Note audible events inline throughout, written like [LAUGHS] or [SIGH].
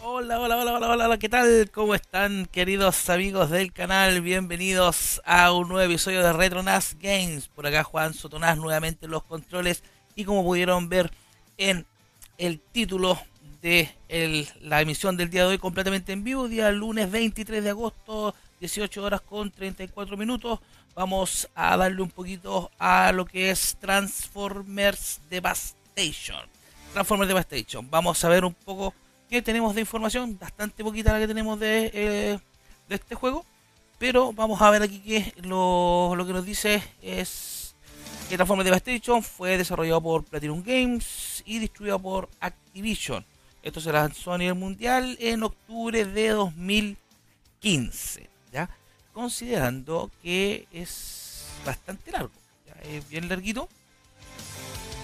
Hola, hola, hola, hola, hola, ¿qué tal? ¿Cómo están queridos amigos del canal? Bienvenidos a un nuevo episodio de Retronas Games. Por acá Juan Sotonás nuevamente en los controles y como pudieron ver en el título de la emisión del día de hoy completamente en vivo, día lunes 23 de agosto, 18 horas con 34 minutos. Vamos a darle un poquito a lo que es Transformers Devastation. Transformers Devastation. Vamos a ver un poco qué tenemos de información, bastante poquita la que tenemos de, eh, de este juego. Pero vamos a ver aquí que lo, lo que nos dice es que Transformers Devastation fue desarrollado por Platinum Games y distribuido por Activision. Esto se lanzó a nivel mundial en octubre de 2015, Considerando que es bastante largo, es bien larguito.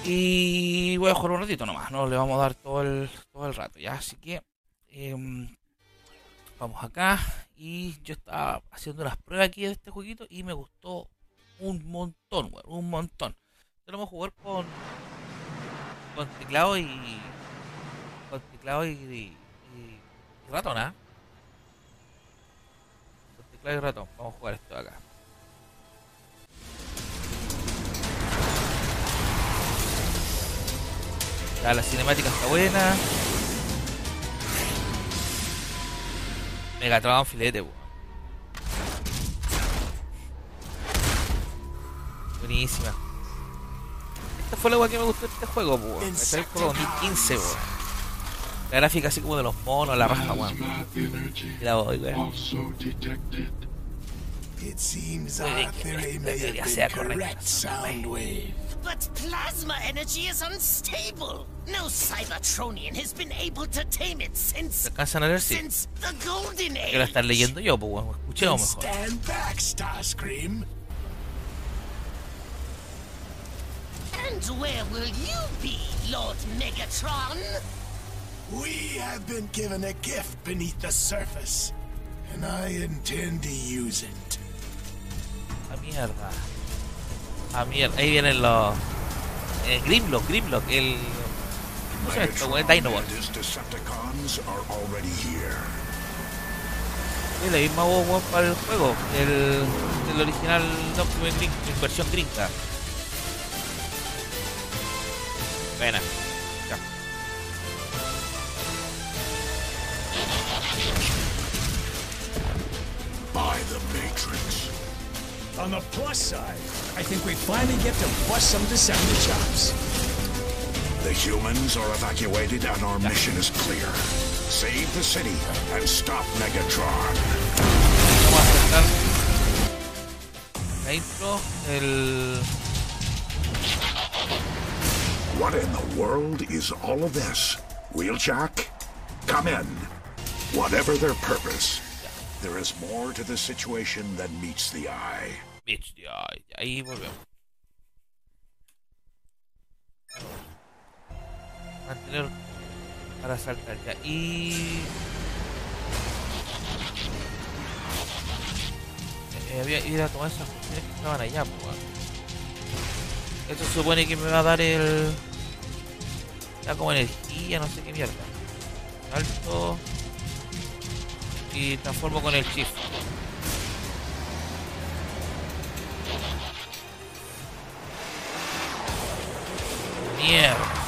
Y voy a jugar un ratito nomás, no le vamos a dar todo el, todo el rato, ¿ya? Así que em, vamos acá. Y yo estaba haciendo las pruebas aquí de este jueguito y me gustó un montón, un montón. Yo lo vamos a jugar con, con teclado y con teclado y, y, ratón, ¿ah? Teclado y ratón. Vamos a jugar esto acá. Ya, la cinemática está buena. Megatron filete. Buenísima. Esta fue la que me gustó de este juego, weón. El juego 2015, weón. La gráfica así como de los monos, la raja, weón. la voy, weón. It seems our theory may have been correct, Soundwave. But plasma energy is unstable. No Cybertronian has been able to tame it since, alcanzan a ver si since the golden age. Que lo están leyendo yo, pues bueno, escuchemos mejor. Stand back, Starscream. And where will you be, Lord Megatron? We have been given a gift beneath the surface, and I intend to use it. A mierda. A mierda. Ahí vienen los. Eh, Grimlock, Grimlock, el. ¿Cómo se llama esto, güey? Dinobot. Es la misma voz para el juego, el, el original Document Green, versión gringa. Buena. Matrix. On the plus side, I think we finally get to bust some December chops. The humans are evacuated and our mission is clear. Save the city and stop Megatron. intro, el... What in the world is all of this? Wheeljack? Come in. Whatever their purpose, There is more to the situation than meets the eye. Meets the eye. Ahí volvemos. Mantener para saltar ya. Y... Eh, había ido a tomar esas funciones que estaban allá, pues. Esto supone que me va a dar el... Ya como energía, no sé qué mierda. Alto y transformo con el shift. Mierda.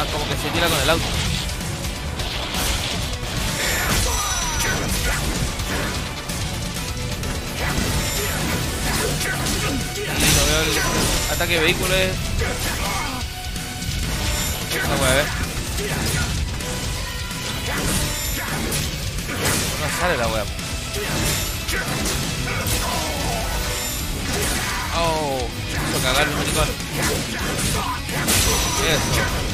Ah, como que se tira con el auto. veo el ataque de vehículos. No puede ver. no sale la wea. Oh, hizo cagar el maricón. Eso.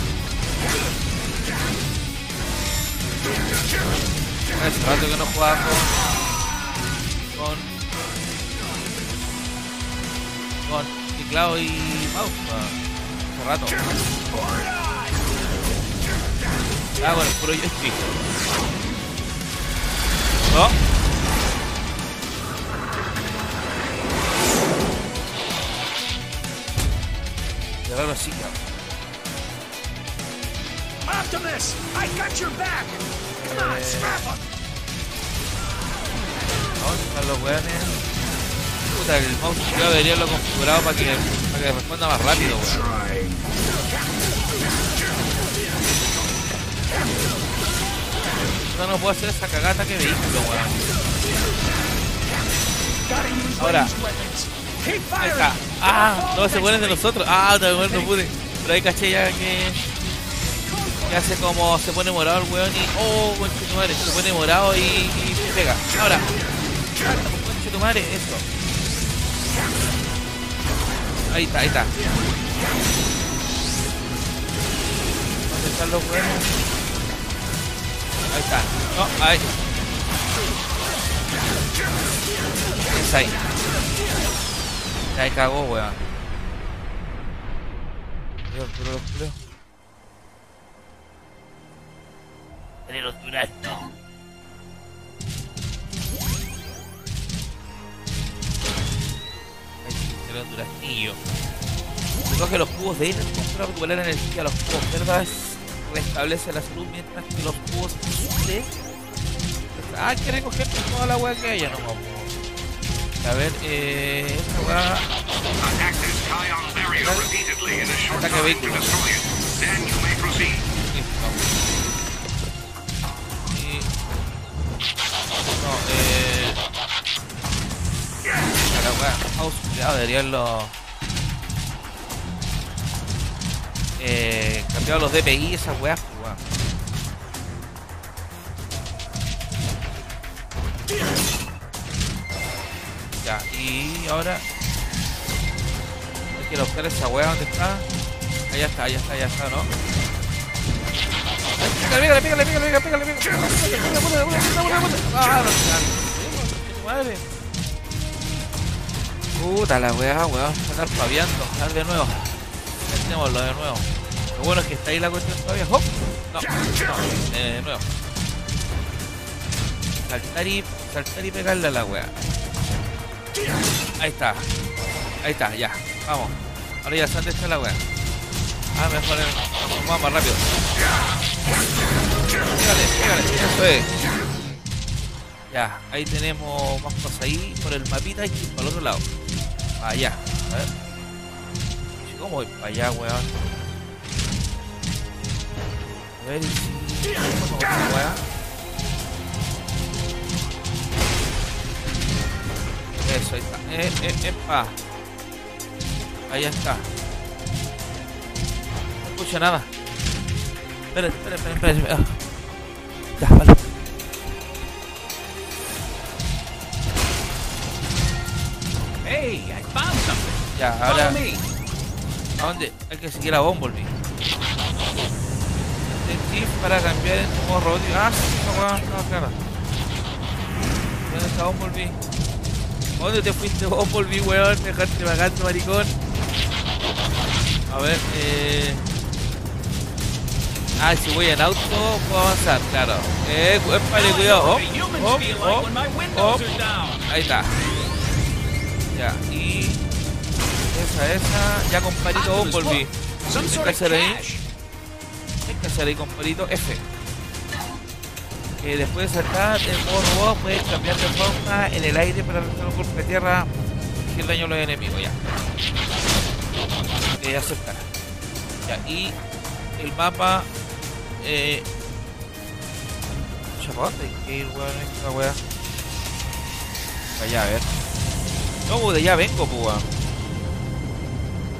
Hace rato que no jugaba con. con. con teclado y mouse. Hace rato. Ah, bueno, puro joystick. ¿No? Cerrar la silla. Optimus, I got your back. Come on, scrap up. ¿Dónde están los weones? Puta, el mouse yo debería haberlo configurado para que, para que responda más rápido, weón. No, no puedo hacer esa cagata que vehículo, weón. Ahora. Ahí está. Ah, no se ponen de nosotros. Ah, vez no pude. Pero ahí caché ya que. Que hace como se pone morado el weón y. Oh, conche tu. Se pone morado y, y pega. Ahora. Conche tu madre, eso. Ahí está, ahí está. ¿Dónde están los weones? Ahí está. No, ahí. Es ahí. Ahí cagó, weón. Cuidado, cuidado. Pero durazno. Ahí sí, era un duraznillo. Recoge los cubos de ítems para recuperar energía. Los cubos verdes restablece la salud mientras que los cubos de... Ah, hay que recoger toda la weá que haya, no vamos. A ver, eh... Esta weá... Attack this No, eh... La weá, mouse, cuidado, deberían los... Eh... Cambiado los DPI esas weas, pues, weón. Ya, y ahora... Hay que buscar esa wea, ¿dónde está? Allá está, allá está, allá está, ¿no? Pégale, pégale, pégale, pégale, pégale, pégale. Ah, no. Madre. Puta la weá, weón. Va a estar paviando. A ver de nuevo. Intentémoslo de nuevo. Lo bueno es que está ahí la cuestión todavía. ¡Hop! No, no, de nuevo. Saltar y, saltar y pegarle a la weá. Ahí está. Ahí está, ya. Vamos. Ahora ya dónde está la weá. Ah, mejor eh, vamos más rápido. Pégale, pégale, eso es. Ya, ahí tenemos más cosas ahí por el mapita y para el otro lado. Allá, a ver. ¿Cómo voy para allá, weón? A ver, si. ¿Cómo weá? Eso, ahí está. Eh, eh, epa. Ahí está. No escucho nada. Espera, espera, espera, espera. Ah. Ya, vale. Hey, I found something. Ya, ahora. ¿A dónde? Hay que seguir a Bumblebee. El chip para cambiar en tu modo robótico. Ah, sí, weá estaba clara. ¿Dónde está Bumblebee? ¿Dónde te fuiste Bumblebee, weón? Me dejaste vagando, maricón. A ver, eh... Ah, si voy en auto, puedo avanzar, claro. Eh, espale, cuidado. Hop. are down. Ahí está. Ya, y... Esa, esa... Ya ¿Qué sort hay que hacer ahí? Hay que hacer ahí comparito F. Que después de saltar el modo robot puedes cambiar de forma en el aire para realizar un golpe de tierra y el daño a los enemigos, ya. Eh, aceptar. Ya, y el mapa... Eh... Hay que ir, weón, esta weá. Allá, a ver. No, pues de allá vengo, pues, weón.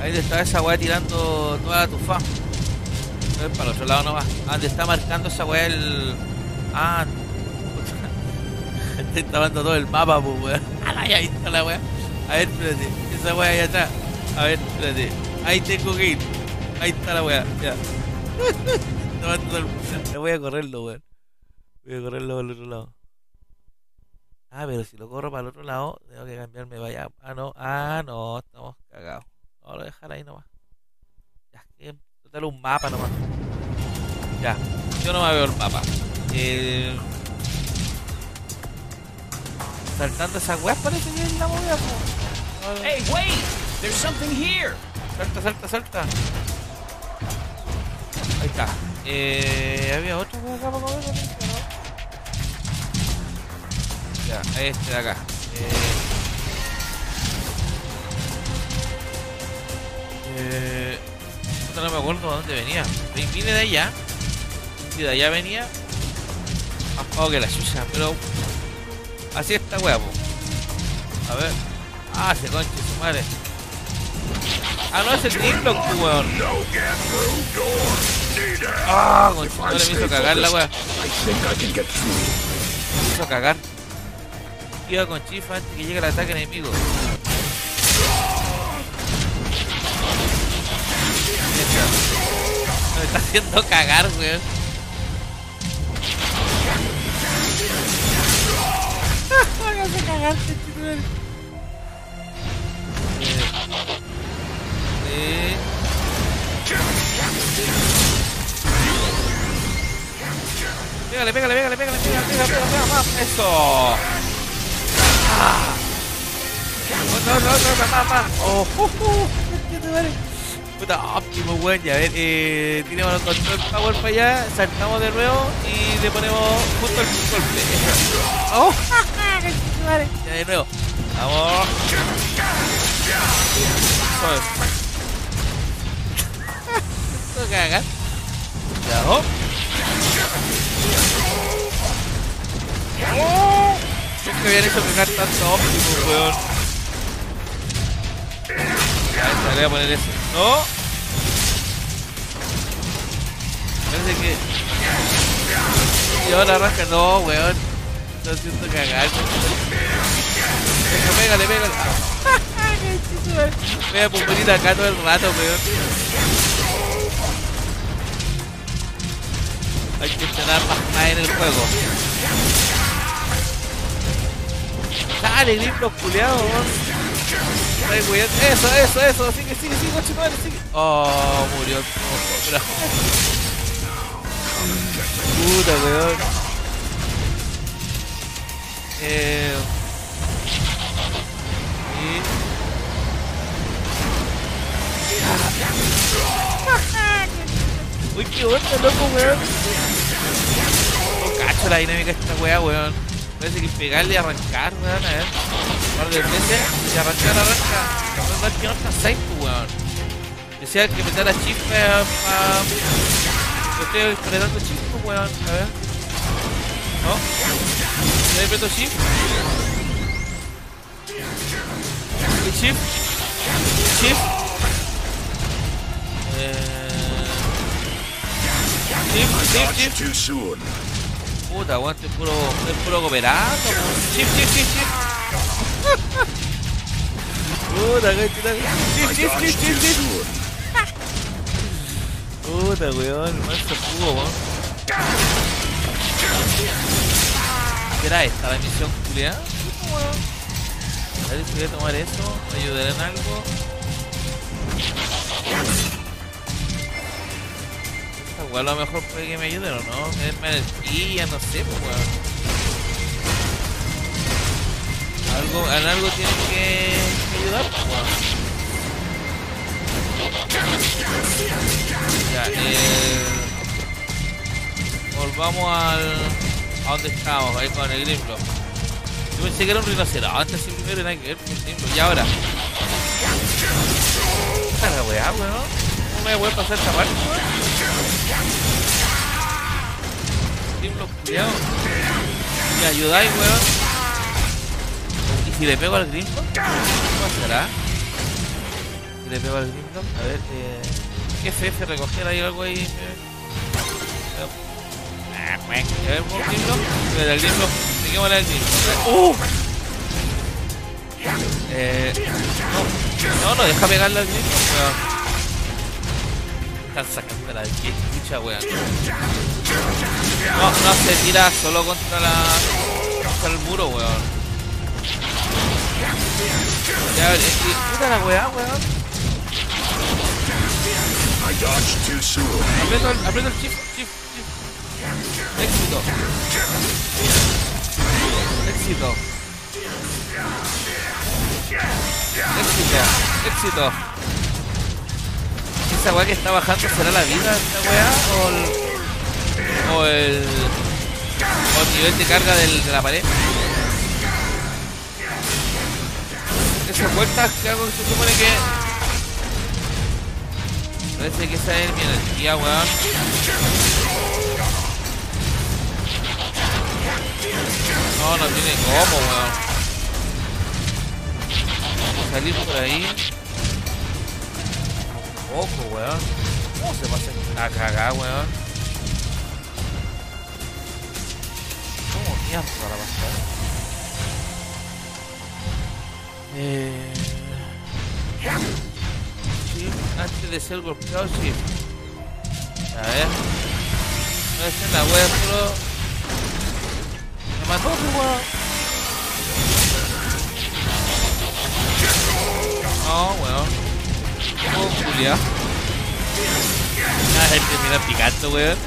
Ahí te está esa weá tirando toda tu fama. A ver, para el otro lado nomás. Ah, te está marcando esa weá el. Ah. [LAUGHS] Estoy tomando todo el mapa, pues, weón. [LAUGHS] Ahí está la weá. A ver, espérate. Esa weá ahí atrás. A ver, espérate. Ahí tengo que ir. Ahí está la weá. Ya. Le voy a correrlo, weón. Voy a correrlo para el otro lado. Ah, pero si lo corro para el otro lado, tengo que cambiarme allá. Ah, no. Ah, no. Estamos cagados. Vamos a dejar ahí nomás. Ya, que total un mapa nomás. Ya. Yo no me veo el mapa. Eh... Saltando esas weas parece que es la movida, po. Hey, wait! There's something here! Salta, salta, salta. Ahí está. Eh, había otro por acá comer, ¿no? Ya, este de acá. Eh, no me acuerdo de dónde venía. Vine de allá. Y de allá venía. Más pago que la chucha, pero. Así está wea, po. A ver. Ah, se conche su madre. Ah, no, es el po, weón. Ah, conche, no le me hizo cagar la wea. Me hizo cagar. Iba con chifa antes que llegue el ataque enemigo. Me está haciendo cagar, weón. Me hace cagar, conchetumare. Eh, Pégale, pégale, pégale, pégale, pégale, pégale, pégale, más. Eso. Ah. No, no, no, no, más, más. Oh, uh, uh. Puta, óptimo, weón. Ya, ver, eh, tiramos el power para allá, saltamos de nuevo y le ponemos justo el golpe. Oh. Ya, de nuevo. Vamos. Oh. ¡Oh! Nunca habían hecho cagar tanto óptimo, weón. Ya, le voy a poner eso. ¡No! Parece que... Y ahora arranca... No, weón. Está haciendo cagar. Eso, pégale, pégale. Voy a pumulir acá todo el rato, weón. Hay que entrenar más, en el juego. Dale, grip los culeados, weón. Ay, weón. Eso, eso, eso. Sigue, sigue, sigue, madre, sigue. Oh, murió. Puta, weón. Eh. y- Uy, qué onda, loco, weón. No la dinámica de esta weá, weón. Parece que pegarle y arrancar, weón, a ver. Un par y arrancar, arranca. No, no, que no alcanzáis, weón. Decía que meter a chispa. Yo estoy apretando chispa, weón. A ver. ¿No? ¿Le aprieto shift? ¿Y shift? ¿Shift? Eh... Shift, shift, shift. Puta, weón, estoy puro, estoy puro cooperando. Shift, shift, shift, shift. Puta, coche, shift, shift, shift, shift, shift. Puta, weón, manso jugo, weón. ¿Qué era esta la misión weón. A ver si voy a tomar eso, me ayudará en algo. Esta weón a lo mejor puede que me ayude o no, me den no sé, pues weón. Algo, en algo tienen que, ayudar, pues weón. Ya, eh, volvamos al. a donde estábamos, ahí con el Grimlock. Yo pensé que era un rinoceronte así primero y que ver con el Grimlock. Y ahora. La weá, weón. ¿Cómo me voy a pasar esta parte? Grimlock, cuidado. ¿Me ayudáis, weón? ¿Y si le pego al Grimlock? ¿Qué pasará? Si le pego al Grimlock, a ver, eh. ¿Qué FF recoger ahí algo ahí? Ah, bueno. A ver, por Grimlock. Pero el Grimlock se Peguémosle al Grimlock. ¡Uh! Eh, no, no, no, deja pegarle al Grimlock, weón. Están sacando la que chucha, weón. No, no se tira solo contra la. contra el muro, weón. Ya, es que. Puta la weá, weón. Aprieto el, aprieto el shift, shift, shift. Éxito. Éxito. Éxito. Éxito. ¿Esa weá que está bajando será la vida esta weá? ¿O el. o el. o el nivel de carga del, de la pared? Esas vueltas que hago se supone que. Parece que esa es mi energía, weón. No, no tiene cómo, weón. Salir por ahí. Poco, weón. ¿Cómo se pasa a cagar, weón? ¿Cómo mierda la pasar? Eh... Sí, antes de ser golpeado, sí. A ver. No es en la wea, pero... Me mató, pues, weón. No, weón. ¿Cómo culiao? Ah, el termina picando, weón.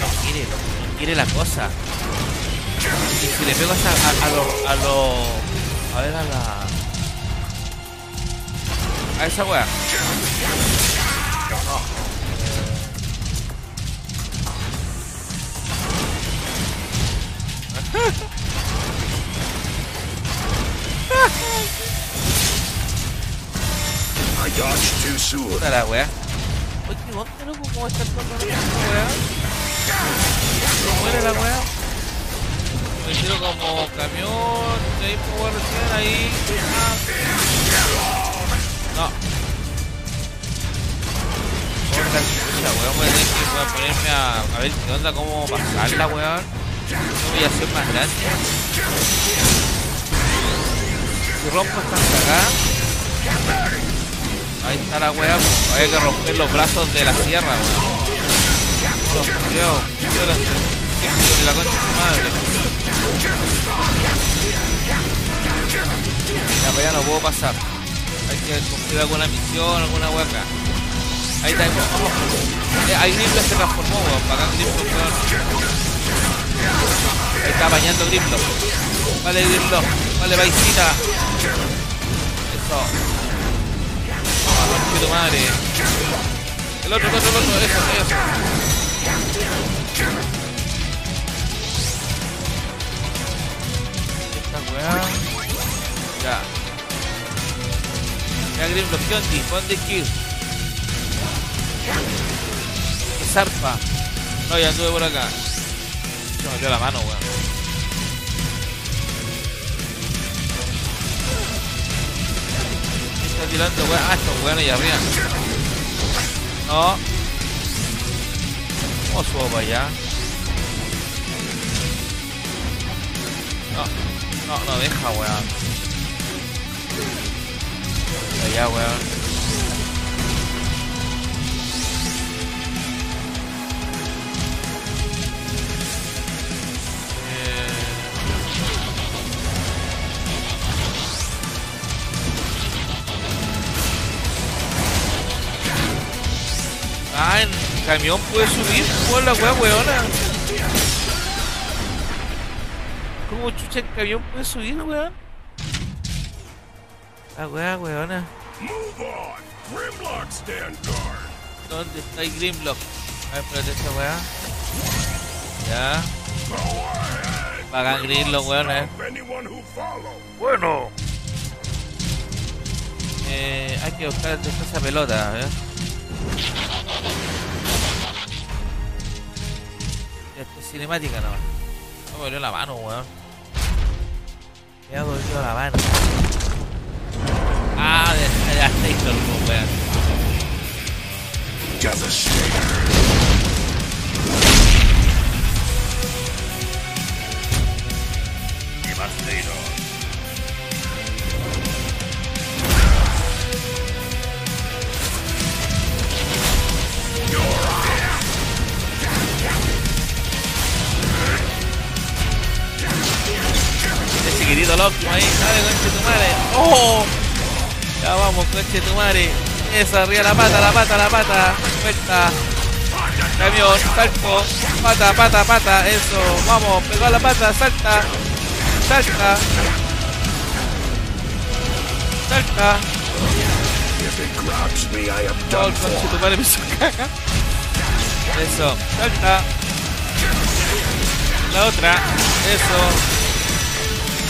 No quiere, no quiere la cosa. Y si le pego a, esa- a, a lo, a lo... A ver, a la... A esa wea. Puta la wea. Oye, qué monte, loco, ¿cómo está el control de esta wea? ¿Cómo muere la wea? Me tiro como camión, de ahí puedo recién, ahí. Ah. No. Por la weón, voy a tener que voy a ponerme a, a ver qué onda, cómo pasarla, weón. No voy a hacer más grande. Si rompo esta cagada. Ahí está la weá, pues, hay que romper los brazos de la sierra, weón. Los culiaos, de allá no puedo pasar. Hay que cumplir alguna misión, alguna weá. Ahí está, oh. Eh, ahí Grimlock se transformó, weón. Para acá weón. Ahí está bañando Grimlock. Vale, Grimlock. Vale, paisita. Eso. Tu madre. El otro, el otro, el otro, eso, eso. Esta weá. Ya. Ya Grimlock, Kionti, pon de kill. Zarpa. No, ya anduve por acá. Se me metió la mano, weón. Está tirando weón. Ah, estos weones allá arriba. No. ¿Cómo subo para allá? No, no, no deja, weón. Allá, weón. Camión puede subir por la wea weona. ¿Cómo chucha en camión puede subir, weón? La wea weona. ¿Dónde está el Grimlock? A ver, espérate esta weá. Ya. Pagan Grimlock, weón, eh. Bueno. Eh, hay que buscar esa pelota, ¿eh? cinemática no. No me dolió la mano, weón. Me ha dolido la mano. Ah, de, de Astor, weón. Devastator. Ahí. Dale, conche tu madre. ¡Oh! Ya vamos, conche tu madre. Esa, arriba la pata, la pata, la pata. Vuelta. Camión, salto. Pata, pata, pata. Eso. Vamos, pegó a la pata, salta. Salta. Salta. Oh, el conche for. tu madre me. Eso. Salta. La otra. Eso.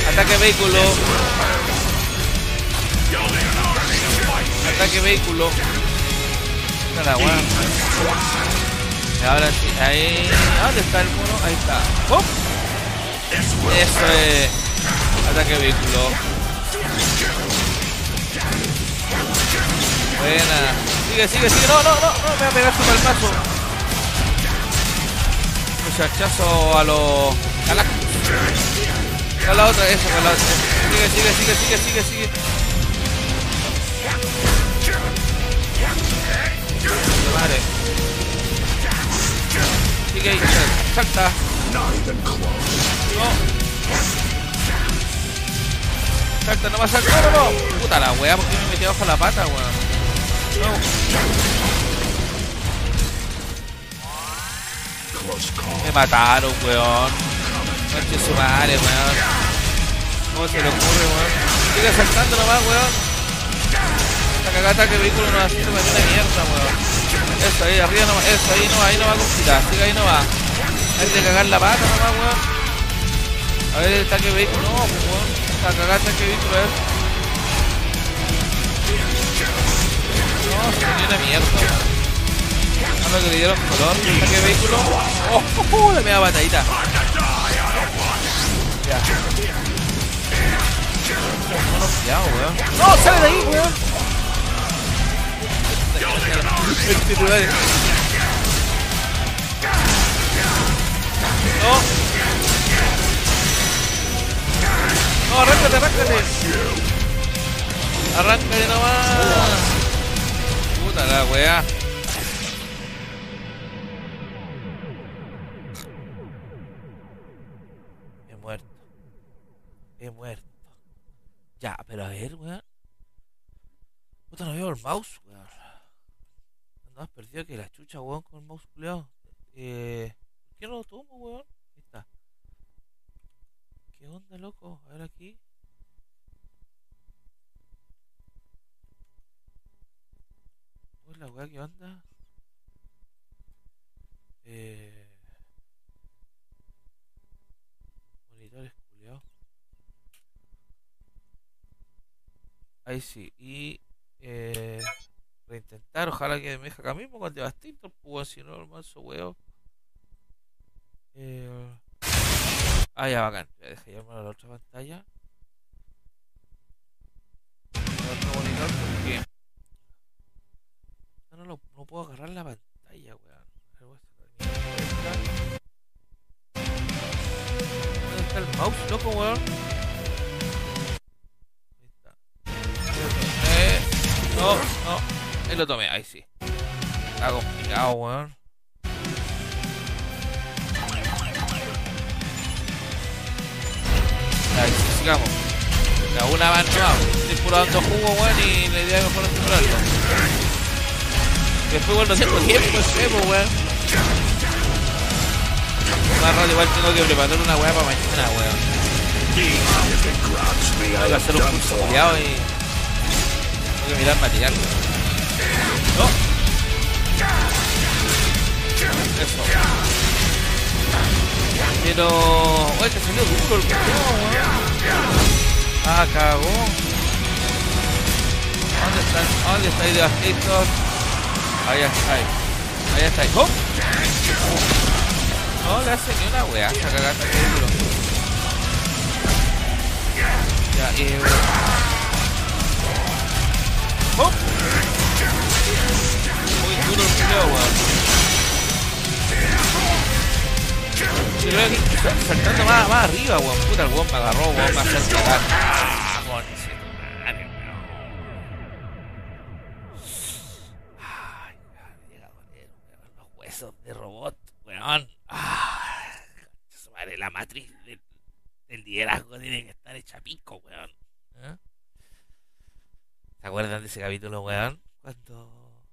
Ataque vehículo. Ataque vehículo. La. Y ahora sí, ahí. ¿Dónde está el mono? Ahí está. ¡Pum! Eso es. Ataque vehículo. Buena. Sigue, sigue, sigue. No, no, no, no. Me voy a pegar su palmazo. Muchachazo a los Galactus. La otra, eso, con la otra. Sigue, sigue, sigue, sigue, sigue, sigue. Madre. Sigue ahí, salta. No. Salta, no va a saltar. Puta la wea, porque me metí abajo la pata, weón. No. Me mataron, weón. Conche su madre, weón. ¿Cómo se le ocurre, weón? Sigue saltando nomás, weón. La cagada ataque vehículo no hace una mierda, weón. Eso ahí, arriba nomás, eso ahí no va, ahí no va a complicar, sigue ahí no va. Hay que cagar la pata nomás, weón. A ver el ataque vehículo, no, pues weón. La cagada ataque vehículo, a ver. No, se dio una mierda, weón. A lo que le dieron color, ataque vehículo. Oh, oh, [LAUGHS] oh, la media batallita. Ya. No, sale de ahí, weón. Este. No. No, arráncate, arráncate. Arráncate nomás. Puta la weá. Muerto. Ya, pero a ver, weón. Puta, no veo el mouse, weón. Ando más perdido que la chucha, weón, con el mouse culeado. Eh, ¿Por qué no lo tomo, weón? Ahí está. ¿Qué onda, loco? A ver aquí. ¿Cómo es la weá? ¿Qué onda? Eh... Monitores Ahí sí. Y... Eh... Reintentar, ojalá que me deje acá mismo con Devastator, pues si no, manso weón. Eh... Ah, ya bacán. Ya dejé llamarlo a la otra pantalla. El. No, no, puedo agarrar la pantalla, weón. ¿Dónde está el mouse, loco, weón? No, no. Ahí lo tomé, ahí sí. Está complicado, weón. Ahí sí, sigamos. Ya, una más. Estoy puro jugo, weón, y la idea es mejor asegurarlo. Después, bueno, no tengo tiempo, sé, pues, weón. Más rato igual tengo que preparar una weá para mañana, weón. Tengo que hacer un curso y... Que mirar material. No. Eso. Pero... Oye, te salió duro el culiao, weón. Ah, cagó. ¿Dónde está? ¿Dónde está el Devastator? Ahí está. Ahí, ahí está. Ahí. ¡Oh! No le hace ni una weá, esta cagada está duro. Ya, eh... Muy duro el culiao, weón. Yo saltando más, más arriba, weón. Puta, el weón me agarró, weón, me hace cagar. Weón. Los huesos de robot, weón. Ah, madre, la matriz del, el liderazgo tiene que estar hecha pico, weón. ¿Se acuerdan de ese capítulo, weón? Cuando...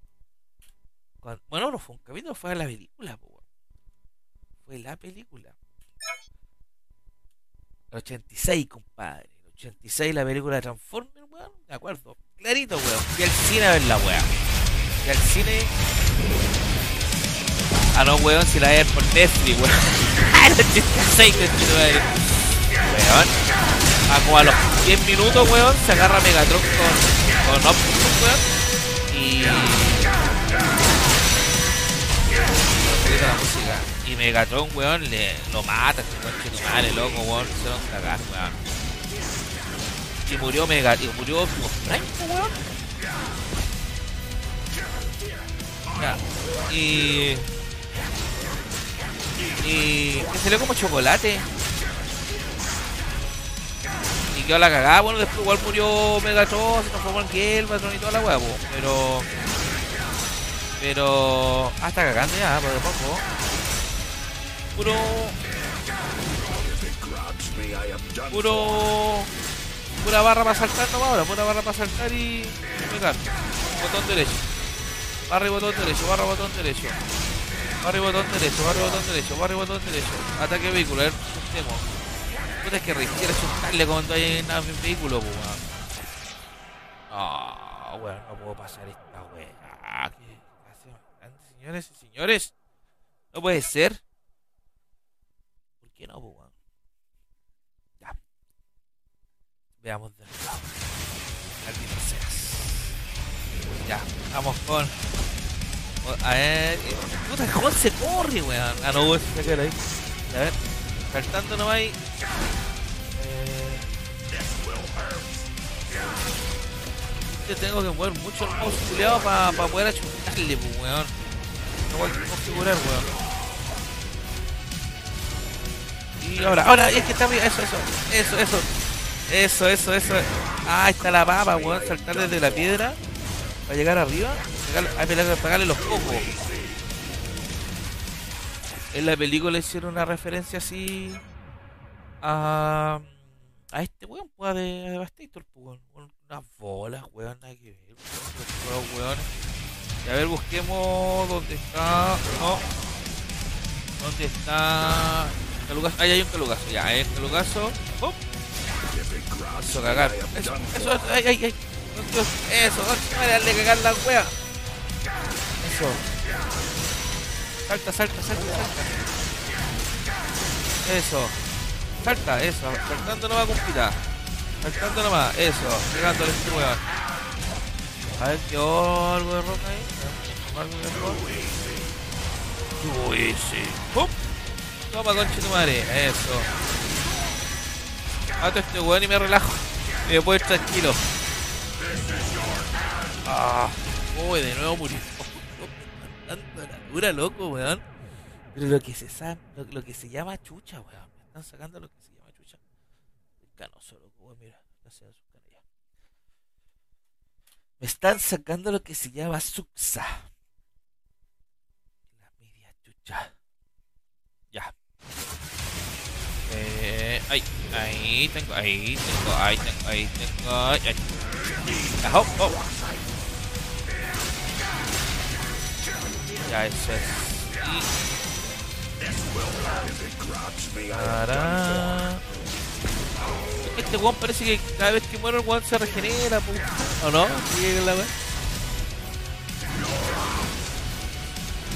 cuando- Bueno, no fue un capítulo, fue la película, weón. Fue la película. El 86, compadre. El 86, la película de Transformers, weón. De acuerdo. Clarito, weón. Fui al cine a ver la weá. Fui al cine. Ah, no, weón, si la a ver por Netflix, weón. [LAUGHS] el 86, que madre. Weón. Ah, como a los 10 minutos, weón, se agarra Megatron con, con Optimus. Y. La música. Y Megatron, weón, le, lo mata, este conche tu madre, loco, weón. Se lo cagar, weón. Y murió Mega, y murió Optimus Prime, weón. Ya. Y. Y. Que salió como chocolate. Quedó la cagada, bueno, después igual murió Megatron, se transformó en Gelbatron y toda la po. Pero. Pero. Ah, está cagando ya, por poco. Puro. Puro. Pura barra para saltar nomás ahora, pura barra para saltar y. pegar. Botón derecho. Barra y botón derecho, barra y botón derecho. Barra y botón derecho, barra y botón derecho, barra y botón derecho. Ataque ver, chutemos. Puta es que requiere chutarle cuando hay en un vehículo, pues, weón. Ah, weón, no puedo pasar esta weá. ¿Qué? Grandes Señores y señores, no puede ser. ¿Por qué no, weón? Ya. Veamos de nuevo. Maldito seas. Ya, vamos con. A ver. eh, Puta, ¿cómo se corre, weón? Ah, no, weón, se queda ahí. A ver, saltando ahí. Eh, Yo tengo que mover mucho el mouse culiado para poder achuntarle, pues, weón. No voy a configurar, weón. Y ahora, ahora, es que está bien, eso, eso, eso, eso. Eso, eso, eso. Ah, está la papa, weón. Saltar desde la piedra para llegar arriba. Pegarle, hay que pegarle los cocos. En la película hicieron una referencia así a, a este weón, pues, de, a Devastator, pues, weón. Unas bolas, weón, nada que ver. weón, weones. Y a ver, busquemos dónde está. No. ¿Dónde está? Calugazo. Ahí hay un calugazo, ya, hay un calugazo. Eso, cagar. Eso, eso, eso, ay, ay, ay. Eso, vale, darle cagar la wea. Eso. Salta, salta, salta, salta. Eso. Salta, eso. Saltando nomás, compita. Saltando nomás, eso. Pegándole este weón. A ver, qué algo de roca ahí. Algo de roca. Toma, conche tu madre. Eso. Mato este weón y me relajo. Me puedo ir tranquilo. Ah. Uy, de nuevo murió. Dura, loco, weón. Pero lo que se lo, que se llama chucha, weón. Me están sacando lo que se llama chucha. Canoso, loco, weón, mira. Cara ya. Me están sacando lo que se llama suxa. La media chucha. Ya. Eh, ahí, ahí tengo, ahí tengo, ahí tengo, ahí tengo, ahí, ahí. Ya, hop, hop. Ya, eso es. Y... Tará. Este weón parece que cada vez que muere el weón se regenera, pu. ¿o no?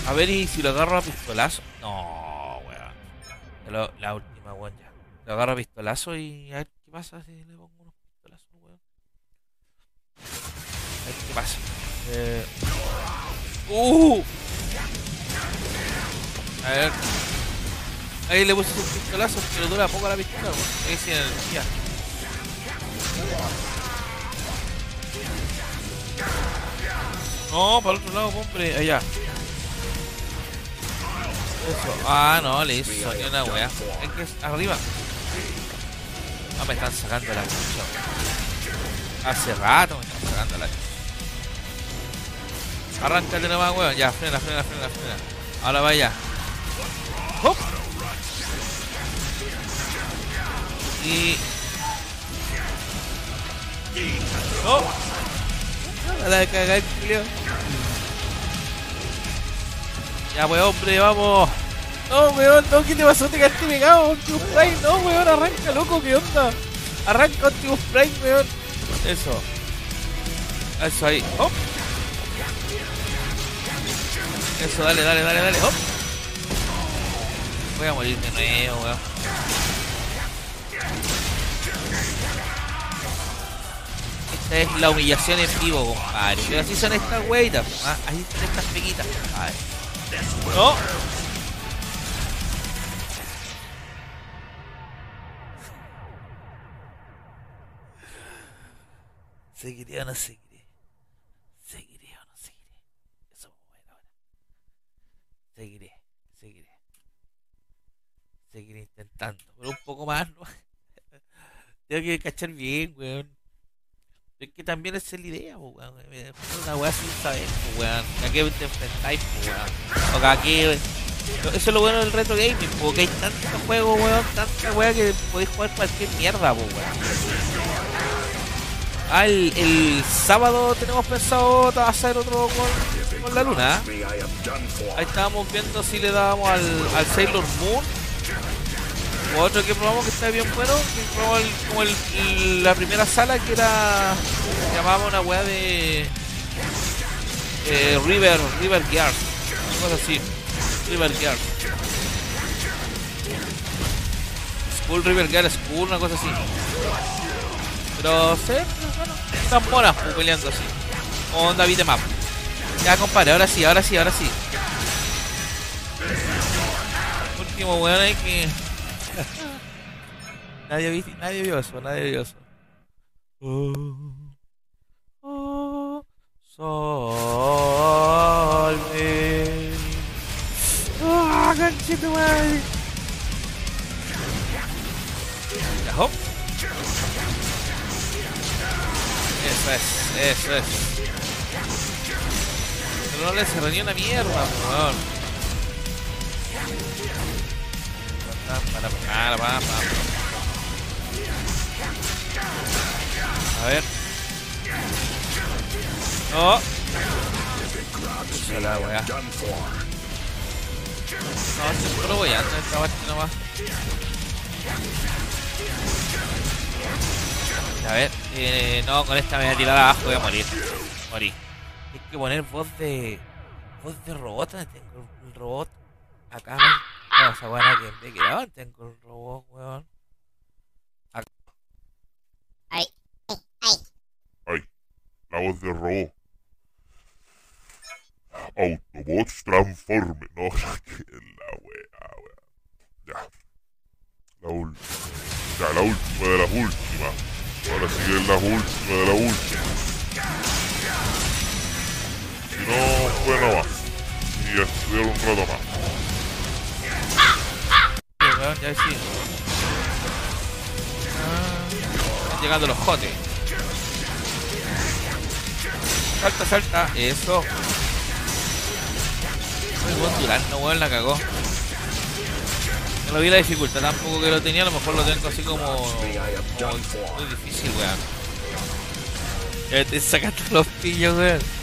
A ver, y si lo agarro a pistolazo. No, weón. La última, weón, ya. Lo agarro a pistolazo y a ver qué pasa si le pongo unos pistolazos, weón. A ver qué pasa. Eh... ¡Uh! A ver. Ahí le puse un pistolazo, pero dura poco la pistola. Ahí sin energía. No, para el otro lado, hombre. Allá. Ah, no, le hizo ni una wea. Es que es arriba. Ah, me están sacando la chucha. Hace rato me están sacando la chucha. Arráncate nomás, weón. Ya, frena, frena, frena, frena. Ahora vaya. ¡Hop! Y. ¡No! A la cagar, Julio. Ya, pues, hombre, vamos. No, weón, no, ¿qué te pasó? Te quedaste pegado, Optimus Prime. No, weón, arranca, loco, ¿qué onda? Arranca Optimus Prime, weón. Eso. Eso ahí. ¡Hop! Eso, dale, dale, dale, dale. ¡Hop! Voy a morir de nuevo, weón. Esta es la humillación en vivo, compadre. Pero así son estas weitas, ¿ah? Así son estas peguitas, compadre. ¡No! ¿Seguiré o no seguiré? Eso vamos a ver ahora. Seguiré, seguiré. Seguiré intentando. Pero un poco más, ¿no? [LAUGHS] Tengo que cachar bien, weón. Es que también es la idea, po, weón. Es Una weá sin saber, weón. ¿A qué te enfrentáis, weón? O a qué... Eso es lo bueno del retro gaming, porque hay tantos juegos, weón, tanta weá que podéis jugar cualquier mierda, weón. Ah, el, el sábado tenemos pensado hacer otro con, con la luna. Ahí estábamos viendo si le dábamos al, Sailor Moon. Otro que probamos que está bien bueno. Que probamos como el- la primera sala que era. Se llamaba una weá de. eh, River, River Gears. Cosa así. River Gears. School River Gears School, una cosa así. Pero sí, bueno, están buenas pues, peleando así. Onda beat'em up. Ya compadre, ahora sí, ahora sí, ahora sí. Último weón hay que. [LAUGHS] nadie, vi, nadie vio eso, nadie vio eso. Oh, oh, solve. ¡Ah, canchito madre! Ya, hop. Eso es, eso es. No le cerré ni una mierda, weón. Para. A ver. No. Pucha la weá. No, si solo voy a hacer esta parte nomás. A ver, eh, no, con esta me voy a tirar abajo, voy a morir. Morí. Hay que poner voz de. voz de robot. ¿Dónde tengo el robot? Acá. No, esa weá que me quedado. ¿Dónde tengo el robot, weón? Ay, Ay, la voz de robot. Autobots transforme. No, [LAUGHS] que la wea, wea. Ya. La última. Ya, la última de las últimas. Ahora sí que es la última de la última. No, fue no más. Y a estudiar un rato más. Sí. Ah, llegando los jotes. Salta, salta. Eso. El buen Durán, no weón, la cagó. No lo vi la dificultad tampoco que lo tenía, a lo mejor lo tengo así como, como muy difícil, weón. Ya te sacaste los pillos, weón.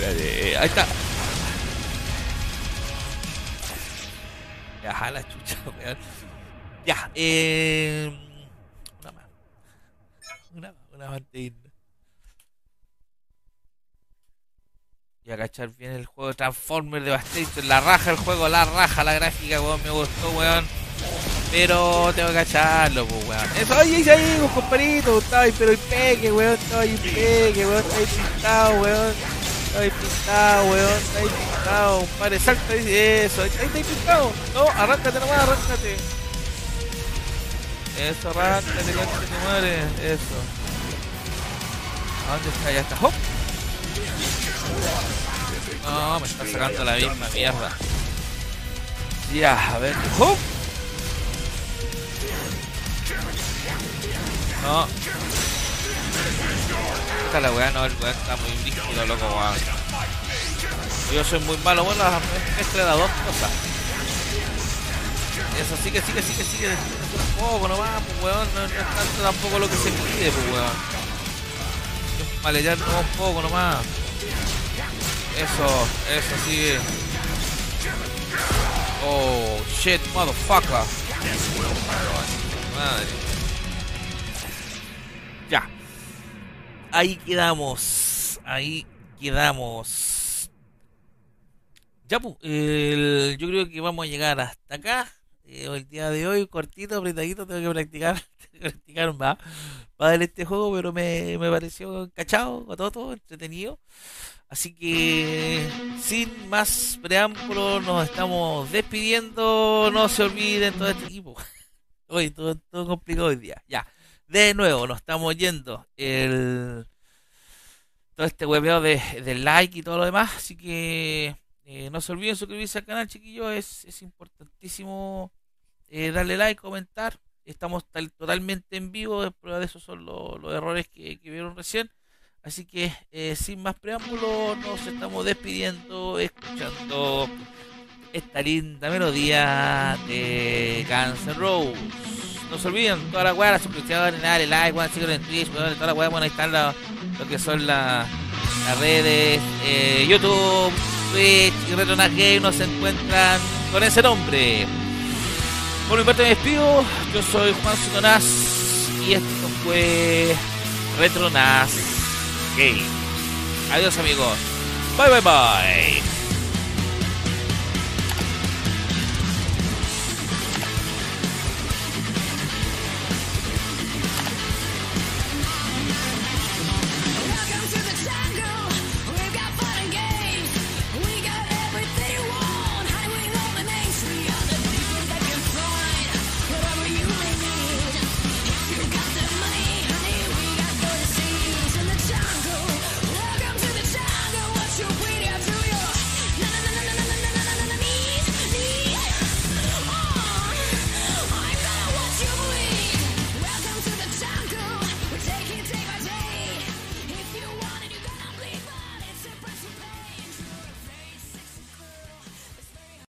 Espérate, ahí está. Ya, la chucha, [LAUGHS] weón. Ya, eh. Una más. Una una más de. Y a cachar bien el juego Transformers Devastation. La raja el juego, la raja, la gráfica, weón. Me gustó, weón. Pero tengo que cacharlo, pues, weón. Eso, ahí, ahí, ahí, pues, compadrito. Estaba ahí, pero el peque, weón. Estaba ahí, peque, weón. Está ahí pintado, weón. Está ahí pintado, weón. Está ahí pintado. Compadre, salta y eso. Ahí está ahí pintado. No, arráncate nomás, arráncate. Eso, arráncate, concha tu madre. Eso. ¿A dónde está? Ya está. ¡Hop! No, me está sacando la misma mierda. Ya, a ver. ¡Hop! No. Esta la weá, no, el weá está muy rígido, loco, weón. Yo soy muy malo, bueno, la mezcla las dos cosas. Eso, sigue, sigue, sigue, sigue. Un poco nomás, pues weón. No, no es tanto tampoco lo que se pide, pues weón. Maletear nomás un poco nomás. Eso, eso, sigue. Oh, shit, motherfucker. Madre. Ahí quedamos. Ahí quedamos. Ya, pues, el- yo creo que vamos a llegar hasta acá. Eh, el día de hoy, cortito, apretadito, tengo que practicar, [LAUGHS] tengo que practicar más para ver este juego, pero me, me pareció cachado, todo entretenido. Así que, sin más preámbulos, nos estamos despidiendo. No se olviden todo este equipo. [LAUGHS] Hoy todo, todo complicado hoy día. Ya, de nuevo, nos estamos yendo. El todo este hueveo de, de like y todo lo demás. Así que eh, no se olviden suscribirse al canal, chiquillos. Es, importantísimo eh, darle like, comentar. Estamos tal- totalmente en vivo. Prueba de eso son los, errores que, que vieron recién. Así que eh, sin más preámbulos, nos estamos despidiendo, escuchando esta linda melodía de Guns N' Roses. No se olviden, toda la weá, la suscripción, dale like, weón, en Twitch, weón, toda la weá, bueno, ahí están lo que son la- las redes, eh, YouTube, Twitch y Retronas Game nos encuentran con ese nombre. Por mi parte me despido, yo soy Juan Sotonás y esto fue Retronas Game. Adiós amigos. Bye bye bye.